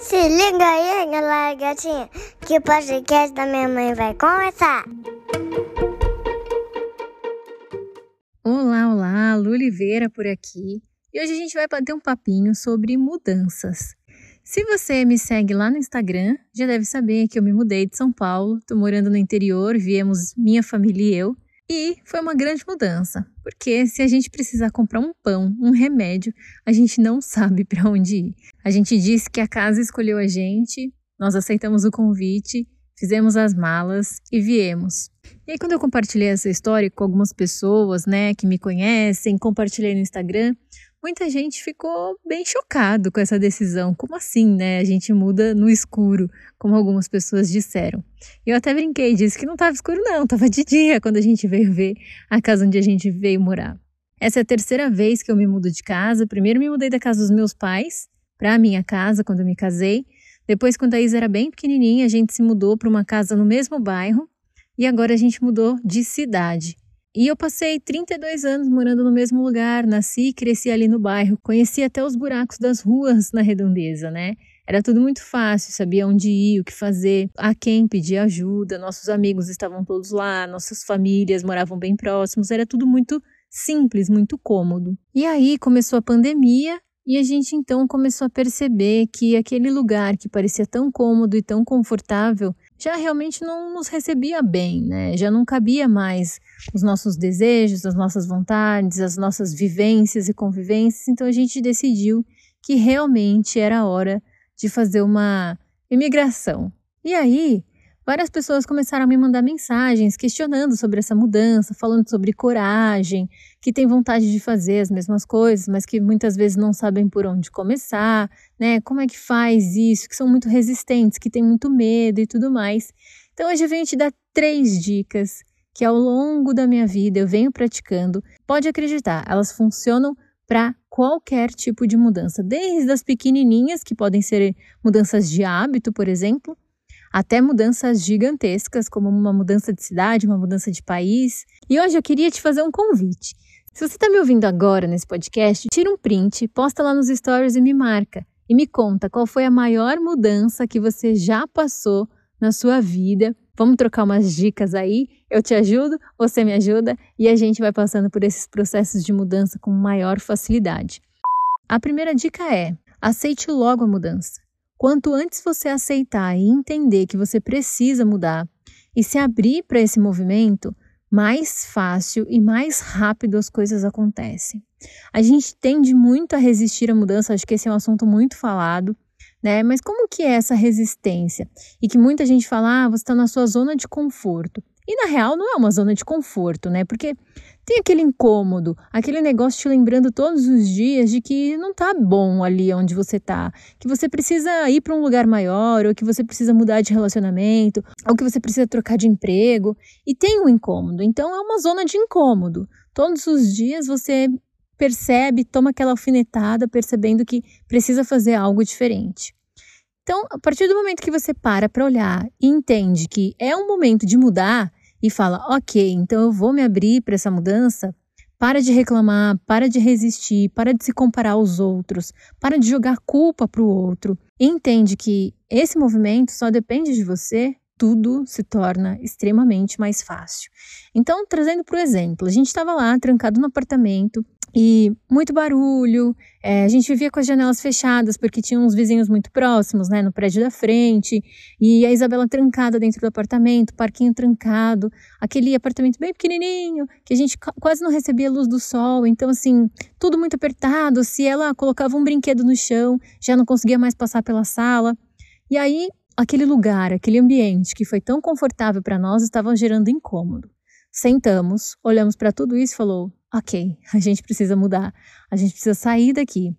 Se liga aí, galera gatinha, que o podcast da minha mãe vai começar. Olá, olá, Lu Oliveira por aqui. E hoje a gente vai bater um papinho sobre mudanças. Se você me segue lá no Instagram, já deve saber que eu me mudei de São Paulo, tô morando no interior, viemos minha família e eu. E foi uma grande mudança, porque se a gente precisar comprar um pão, um remédio, a gente não sabe para onde ir. A gente disse que a casa escolheu a gente, nós aceitamos o convite, fizemos as malas e viemos. E aí quando eu compartilhei essa história com algumas pessoas, né, que me conhecem, compartilhei no Instagram, muita gente ficou bem chocado com essa decisão. Como assim, né? A gente muda no escuro, como algumas pessoas disseram. Eu até brinquei, disse que não estava escuro não, estava de dia quando a gente veio ver a casa onde a gente veio morar. Essa é a terceira vez que eu me mudo de casa. Primeiro me mudei da casa dos meus pais para a minha casa quando eu me casei. Depois, quando a Isa era bem pequenininha, a gente se mudou para uma casa no mesmo bairro. E agora a gente mudou de cidade. E eu passei 32 anos morando no mesmo lugar, nasci e cresci ali no bairro, conheci até os buracos das ruas na redondeza, né? Era tudo muito fácil, sabia onde ir, o que fazer, a quem pedir ajuda, nossos amigos estavam todos lá, nossas famílias moravam bem próximos, era tudo muito simples, muito cômodo. E aí começou a pandemia e a gente então começou a perceber que aquele lugar que parecia tão cômodo e tão confortável já realmente não nos recebia bem, né? Já não cabia mais os nossos desejos, as nossas vontades, as nossas vivências e convivências. Então a gente decidiu que realmente era hora de fazer uma imigração. E aí, várias pessoas começaram a me mandar mensagens questionando sobre essa mudança, falando sobre coragem, que tem vontade de fazer as mesmas coisas, mas que muitas vezes não sabem por onde começar, né? Como é que faz isso? Que são muito resistentes, que têm muito medo e tudo mais. Então hoje eu venho te dar três dicas que ao longo da minha vida eu venho praticando. Pode acreditar, elas funcionam para qualquer tipo de mudança, desde as pequenininhas, que podem ser mudanças de hábito, por exemplo, até mudanças gigantescas, como uma mudança de cidade, uma mudança de país. E hoje eu queria te fazer um convite. Se você está me ouvindo agora nesse podcast, tira um print, posta lá nos stories e me marca. E me conta qual foi a maior mudança que você já passou na sua vida. Vamos trocar umas dicas aí? Eu te ajudo, você me ajuda e a gente vai passando por esses processos de mudança com maior facilidade. A primeira dica é: aceite logo a mudança. Quanto antes você aceitar e entender que você precisa mudar e se abrir para esse movimento, mais fácil e mais rápido as coisas acontecem. A gente tende muito a resistir à mudança, acho que esse é um assunto muito falado, né? Mas como que é essa resistência? E que muita gente fala, ah, você está na sua zona de conforto. E na real não é uma zona de conforto, né? Porque tem aquele incômodo, aquele negócio te lembrando todos os dias de que não tá bom ali onde você tá, que você precisa ir para um lugar maior, ou que você precisa mudar de relacionamento, ou que você precisa trocar de emprego, e tem um incômodo. Então é uma zona de incômodo. Todos os dias você percebe, toma aquela alfinetada, percebendo que precisa fazer algo diferente. Então, a partir do momento que você para para olhar e entende que é um momento de mudar, e fala: ok, então eu vou me abrir para essa mudança. Para de reclamar, para de resistir, para de se comparar aos outros, para de jogar culpa para o outro. Entende que esse movimento só depende de você, tudo se torna extremamente mais fácil. Então, trazendo para o exemplo, a gente estava lá trancado no apartamento, e muito barulho. É, a gente vivia com as janelas fechadas porque tinha uns vizinhos muito próximos, né, no prédio da frente. E a Isabela trancada dentro do apartamento, parquinho trancado, aquele apartamento bem pequenininho que a gente quase não recebia luz do sol. Então, assim, tudo muito apertado. Se ela colocava um brinquedo no chão, já não conseguia mais passar pela sala. E aí, aquele lugar, aquele ambiente que foi tão confortável para nós estava gerando incômodo. Sentamos, olhamos para tudo isso e falou: ok, a gente precisa mudar, a gente precisa sair daqui.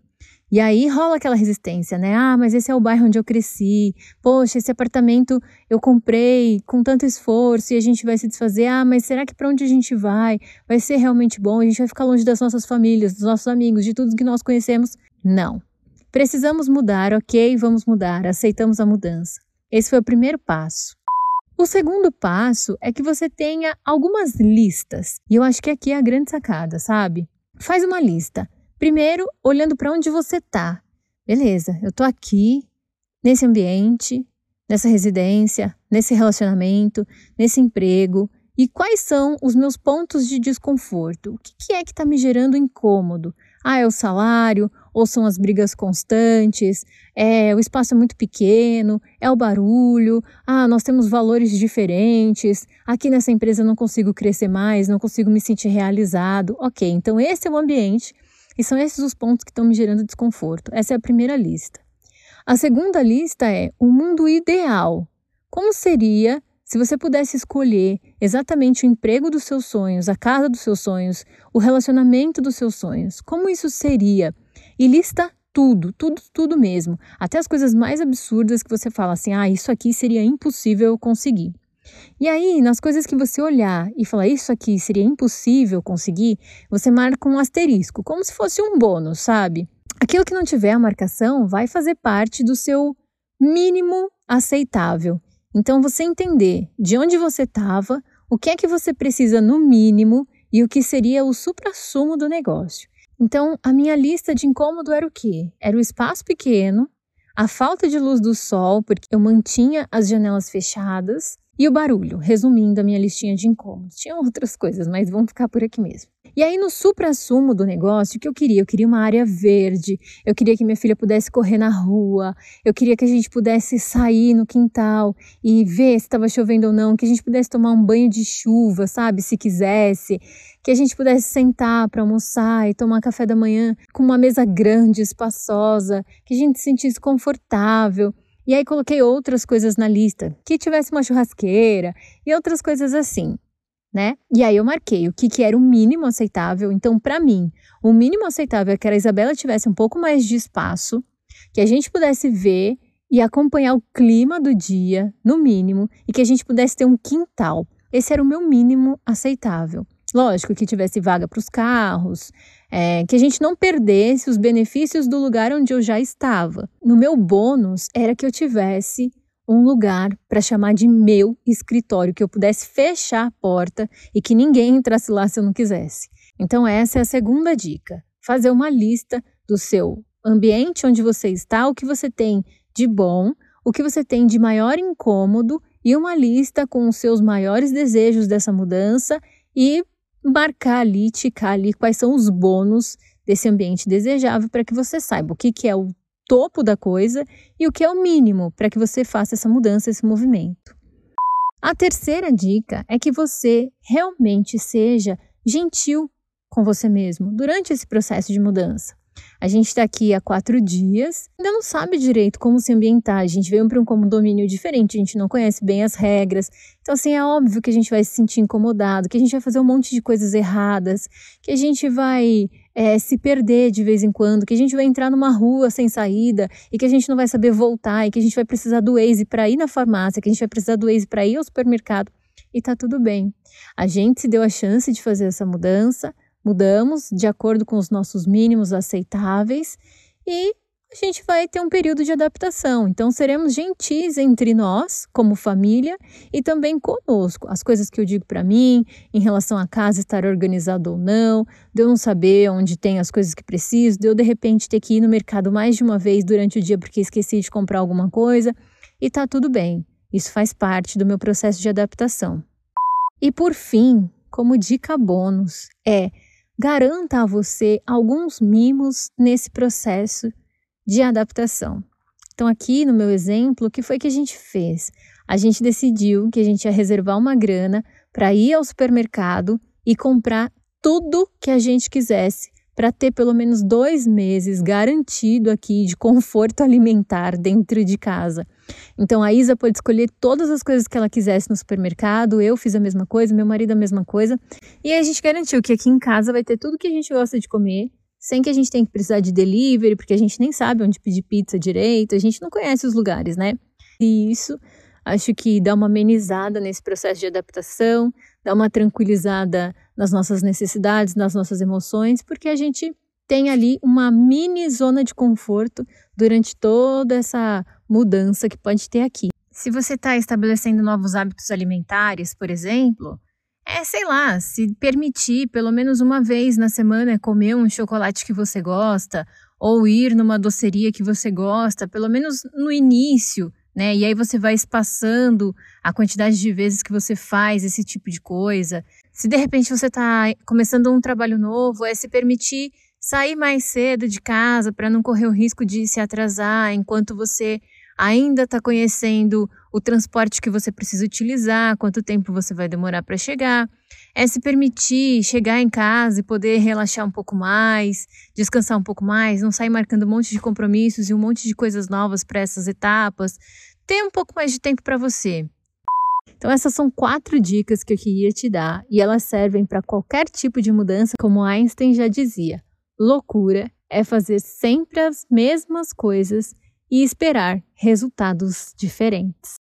E aí rola aquela resistência, né? Ah, mas esse é o bairro onde eu cresci. Poxa, esse apartamento eu comprei com tanto esforço e a gente vai se desfazer. Ah, mas será que para onde a gente vai? Vai ser realmente bom? A gente vai ficar longe das nossas famílias, dos nossos amigos, de tudo que nós conhecemos? Não. Precisamos mudar, ok, vamos mudar. Aceitamos a mudança. Esse foi o primeiro passo. O segundo passo é que você tenha algumas listas. E eu acho que aqui é a grande sacada, sabe? Faz uma lista. Primeiro, olhando para onde você tá. Beleza, eu tô aqui, nesse ambiente, nessa residência, nesse relacionamento, nesse emprego e quais são os meus pontos de desconforto. O que é que está me gerando incômodo? Ah, é o salário? Ou são as brigas constantes? É o espaço é muito pequeno? É o barulho? Ah, nós temos valores diferentes. Aqui nessa empresa eu não consigo crescer mais, não consigo me sentir realizado. Ok, então esse é o ambiente e são esses os pontos que estão me gerando desconforto. Essa é a primeira lista. A segunda lista é o mundo ideal. Como seria se você pudesse escolher exatamente o emprego dos seus sonhos, a casa dos seus sonhos, o relacionamento dos seus sonhos, como isso seria? E lista tudo, tudo, tudo mesmo. Até as coisas mais absurdas que você fala assim: ah, isso aqui seria impossível conseguir. E aí, nas coisas que você olhar e falar isso aqui seria impossível conseguir, você marca um asterisco, como se fosse um bônus, sabe? Aquilo que não tiver a marcação vai fazer parte do seu mínimo aceitável. Então, você entender de onde você estava, o que é que você precisa no mínimo e o que seria o supra-sumo do negócio. Então, a minha lista de incômodo era o quê? Era o espaço pequeno, a falta de luz do sol, porque eu mantinha as janelas fechadas, e o barulho, resumindo a minha listinha de incômodos. Tinha outras coisas, mas vamos ficar por aqui mesmo. E aí, no supra-sumo do negócio, o que eu queria? Eu queria uma área verde, eu queria que minha filha pudesse correr na rua, eu queria que a gente pudesse sair no quintal e ver se estava chovendo ou não, que a gente pudesse tomar um banho de chuva, sabe? Se quisesse, que a gente pudesse sentar para almoçar e tomar café da manhã com uma mesa grande, espaçosa, que a gente se sentisse confortável. E aí coloquei outras coisas na lista, que tivesse uma churrasqueira e outras coisas assim, né? E aí eu marquei o que, que era o mínimo aceitável. Então, para mim, o mínimo aceitável é que a Isabela tivesse um pouco mais de espaço, que a gente pudesse ver e acompanhar o clima do dia, no mínimo, e que a gente pudesse ter um quintal. Esse era o meu mínimo aceitável. Lógico que tivesse vaga para os carros, é, que a gente não perdesse os benefícios do lugar onde eu já estava. No meu bônus era que eu tivesse um lugar para chamar de meu escritório, que eu pudesse fechar a porta e que ninguém entrasse lá se eu não quisesse. Então, essa é a segunda dica: fazer uma lista do seu ambiente onde você está, o que você tem de bom, o que você tem de maior incômodo e uma lista com os seus maiores desejos dessa mudança e marcar ali, ticar ali quais são os bônus desse ambiente desejável para que você saiba o que, que é o topo da coisa e o que é o mínimo para que você faça essa mudança, esse movimento. A terceira dica é que você realmente seja gentil com você mesmo durante esse processo de mudança. A gente está aqui há quatro dias, ainda não sabe direito como se ambientar. A gente veio para um condomínio diferente, a gente não conhece bem as regras. Então, assim, é óbvio que a gente vai se sentir incomodado, que a gente vai fazer um monte de coisas erradas, que a gente vai é, se perder de vez em quando, que a gente vai entrar numa rua sem saída e que a gente não vai saber voltar e que a gente vai precisar do Waze para ir na farmácia, que a gente vai precisar do Waze para ir ao supermercado. E tá tudo bem. A gente se deu a chance de fazer essa mudança, mudamos de acordo com os nossos mínimos aceitáveis e a gente vai ter um período de adaptação. Então, seremos gentis entre nós, como família, e também conosco. As coisas que eu digo para mim, em relação à casa estar organizada ou não, de eu não saber onde tem as coisas que preciso, de eu de repente ter que ir no mercado mais de uma vez durante o dia porque esqueci de comprar alguma coisa, e tá tudo bem. Isso faz parte do meu processo de adaptação. E por fim, como dica bônus, é garanta a você alguns mimos nesse processo de adaptação. Então, aqui no meu exemplo, o que foi que a gente fez? A gente decidiu que a gente ia reservar uma grana para ir ao supermercado e comprar tudo que a gente quisesse para ter pelo menos dois meses garantido aqui de conforto alimentar dentro de casa. Então a Isa pode escolher todas as coisas que ela quisesse no supermercado, eu fiz a mesma coisa, meu marido a mesma coisa, e a gente garantiu que aqui em casa vai ter tudo que a gente gosta de comer, sem que a gente tenha que precisar de delivery, porque a gente nem sabe onde pedir pizza direito, a gente não conhece os lugares, né? E isso acho que dá uma amenizada nesse processo de adaptação, dá uma tranquilizada nas nossas necessidades, nas nossas emoções, porque a gente tem ali uma mini zona de conforto durante toda essa mudança que pode ter aqui. Se você está estabelecendo novos hábitos alimentares, por exemplo, é, sei lá, se permitir pelo menos uma vez na semana comer um chocolate que você gosta, ou ir numa doceria que você gosta, pelo menos no início, né? E aí você vai espaçando a quantidade de vezes que você faz esse tipo de coisa. Se de repente você está começando um trabalho novo, é se permitir sair mais cedo de casa para não correr o risco de se atrasar enquanto você ainda está conhecendo o transporte que você precisa utilizar, quanto tempo você vai demorar para chegar. É se permitir chegar em casa e poder relaxar um pouco mais, descansar um pouco mais, não sair marcando um monte de compromissos e um monte de coisas novas para essas etapas. Ter um pouco mais de tempo para você. Então, essas são quatro dicas que eu queria te dar e elas servem para qualquer tipo de mudança, como Einstein já dizia. Loucura é fazer sempre as mesmas coisas e esperar resultados diferentes.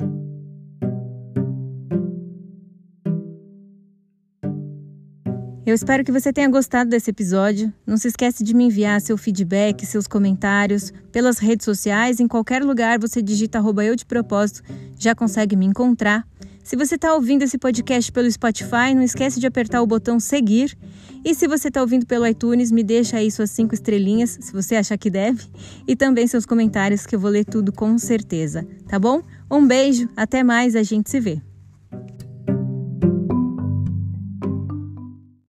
Eu espero que você tenha gostado desse episódio. Não se esqueça de me enviar seu feedback, seus comentários pelas redes sociais. Em qualquer lugar você digita arroba eu de propósito, já consegue me encontrar. Se você está ouvindo esse podcast pelo Spotify, não esquece de apertar o botão seguir. E se você está ouvindo pelo iTunes, me deixa aí suas cinco estrelinhas, se você achar que deve, e também seus comentários, que eu vou ler tudo com certeza, tá bom? Um beijo, até mais, a gente se vê.